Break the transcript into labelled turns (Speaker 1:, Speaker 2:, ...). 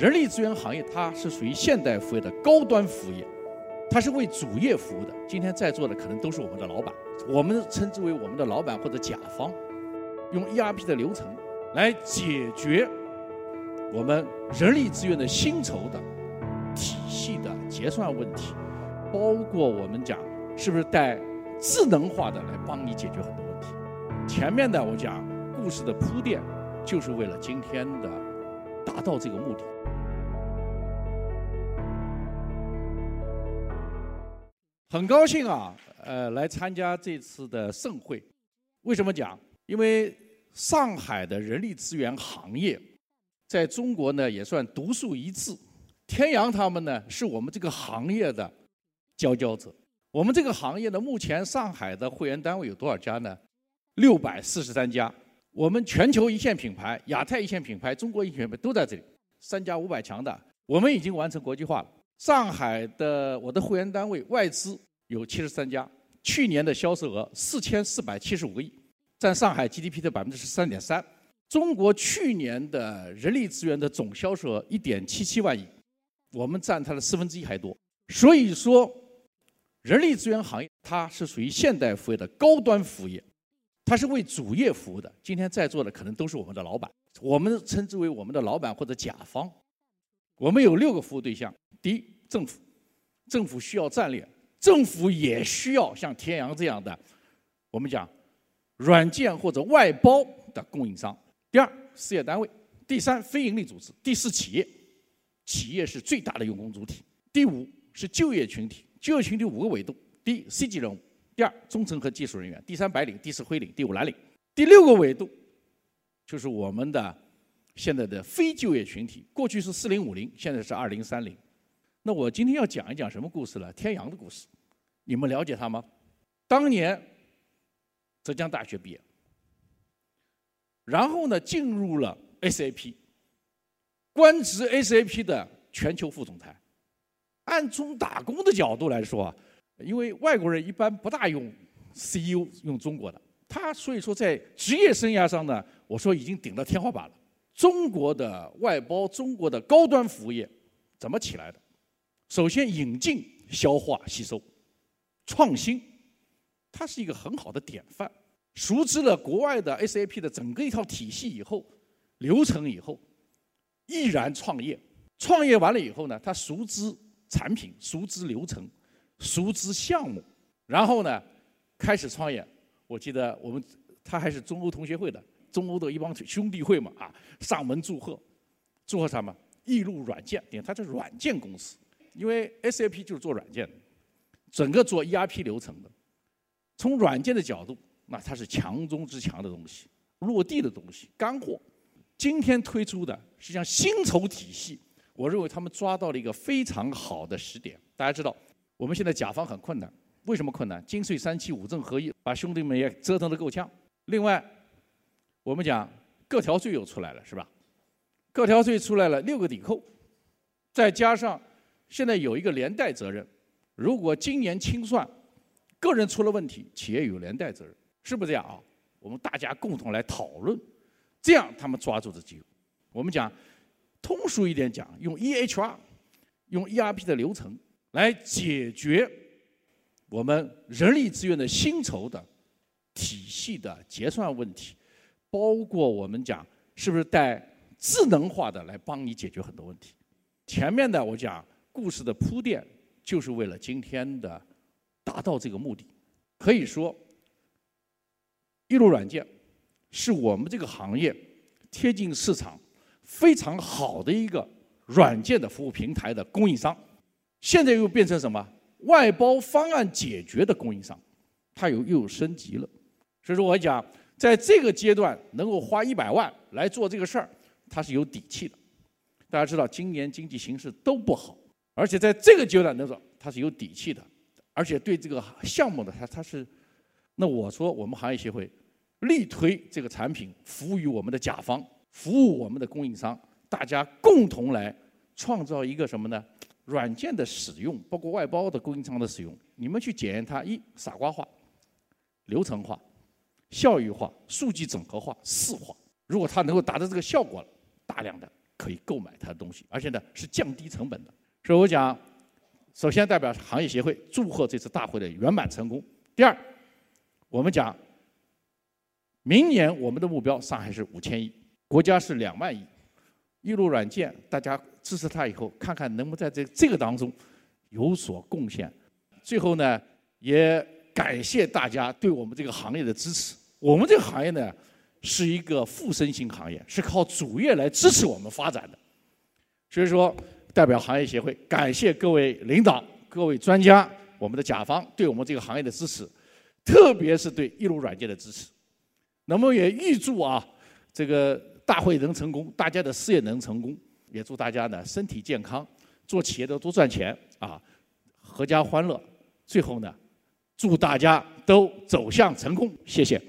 Speaker 1: 人力资源行业它是属于现代服务业的高端服务业，它是为主业服务的。今天在座的可能都是我们的老板，我们称之为我们的老板或者甲方，用 ERP 的流程来解决我们人力资源的薪酬的体系的结算问题，包括我们讲是不是带智能化的来帮你解决很多问题。前面的我讲故事的铺垫，就是为了今天的达到这个目的。很高兴啊，呃，来参加这次的盛会。为什么讲？因为上海的人力资源行业，在中国呢也算独树一帜。天阳他们呢是我们这个行业的佼佼者。我们这个行业呢，目前上海的会员单位有多少家呢？六百四十三家。我们全球一线品牌、亚太一线品牌、中国一线品牌都在这里，三家五百强的，我们已经完成国际化了。上海的我的会员单位外资有七十三家，去年的销售额四千四百七十五个亿，占上海 GDP 的百分之十三点三。中国去年的人力资源的总销售额一点七七万亿，我们占它的四分之一还多。所以说，人力资源行业它是属于现代服务业的高端服务业，它是为主业服务的。今天在座的可能都是我们的老板，我们称之为我们的老板或者甲方。我们有六个服务对象。第一，政府，政府需要战略，政府也需要像天阳这样的，我们讲软件或者外包的供应商。第二，事业单位；第三，非营利组织；第四，企业，企业是最大的用工主体。第五是就业群体，就业群体五个维度：第一，C 级人物；第二，中层和技术人员；第三，白领；第四，灰领；第五，蓝领。第六个维度就是我们的现在的非就业群体，过去是四零五零，现在是二零三零。那我今天要讲一讲什么故事呢？天阳的故事，你们了解他吗？当年浙江大学毕业，然后呢进入了 SAP，官职 SAP 的全球副总裁。按从打工的角度来说啊，因为外国人一般不大用 CEO 用中国的，他所以说在职业生涯上呢，我说已经顶到天花板了。中国的外包，中国的高端服务业怎么起来的？首先引进、消化、吸收、创新，它是一个很好的典范。熟知了国外的 SAP 的整个一套体系以后、流程以后，毅然创业。创业完了以后呢，他熟知产品、熟知流程、熟知项目，然后呢开始创业。我记得我们他还是中欧同学会的，中欧的一帮兄弟会嘛啊，上门祝贺，祝贺什么？易路软件，点它是软件公司。因为 SAP 就是做软件的，整个做 ERP 流程的，从软件的角度，那它是强中之强的东西，落地的东西，干货。今天推出的实际上薪酬体系，我认为他们抓到了一个非常好的时点。大家知道，我们现在甲方很困难，为什么困难？金税三期五证合一，把兄弟们也折腾得够呛。另外，我们讲各条税又出来了，是吧？各条税出来了，六个抵扣，再加上。现在有一个连带责任，如果今年清算，个人出了问题，企业有连带责任，是不是这样啊？我们大家共同来讨论，这样他们抓住的机会。我们讲通俗一点讲，用 EHR，用 ERP 的流程来解决我们人力资源的薪酬的体系的结算问题，包括我们讲是不是带智能化的来帮你解决很多问题。前面的我讲。故事的铺垫，就是为了今天的达到这个目的。可以说，易路软件是我们这个行业贴近市场非常好的一个软件的服务平台的供应商。现在又变成什么？外包方案解决的供应商，它有又又升级了。所以说我讲，在这个阶段能够花一百万来做这个事儿，它是有底气的。大家知道，今年经济形势都不好。而且在这个阶段，能说它是有底气的，而且对这个项目的它它是，那我说我们行业协会力推这个产品，服务于我们的甲方，服务我们的供应商，大家共同来创造一个什么呢？软件的使用，包括外包的供应商的使用，你们去检验它：一傻瓜化、流程化、效益化、数据整合化、四化。如果它能够达到这个效果了，大量的可以购买它的东西，而且呢是降低成本的。所以我讲，首先代表行业协会祝贺这次大会的圆满成功。第二，我们讲，明年我们的目标上海是五千亿，国家是两万亿，易路软件大家支持它以后，看看能不能在这这个当中有所贡献。最后呢，也感谢大家对我们这个行业的支持。我们这个行业呢。是一个附生型行业，是靠主业来支持我们发展的。所以说，代表行业协会感谢各位领导、各位专家、我们的甲方对我们这个行业的支持，特别是对一路软件的支持。那么也预祝啊，这个大会能成功，大家的事业能成功，也祝大家呢身体健康，做企业的多赚钱啊，阖家欢乐。最后呢，祝大家都走向成功。谢谢。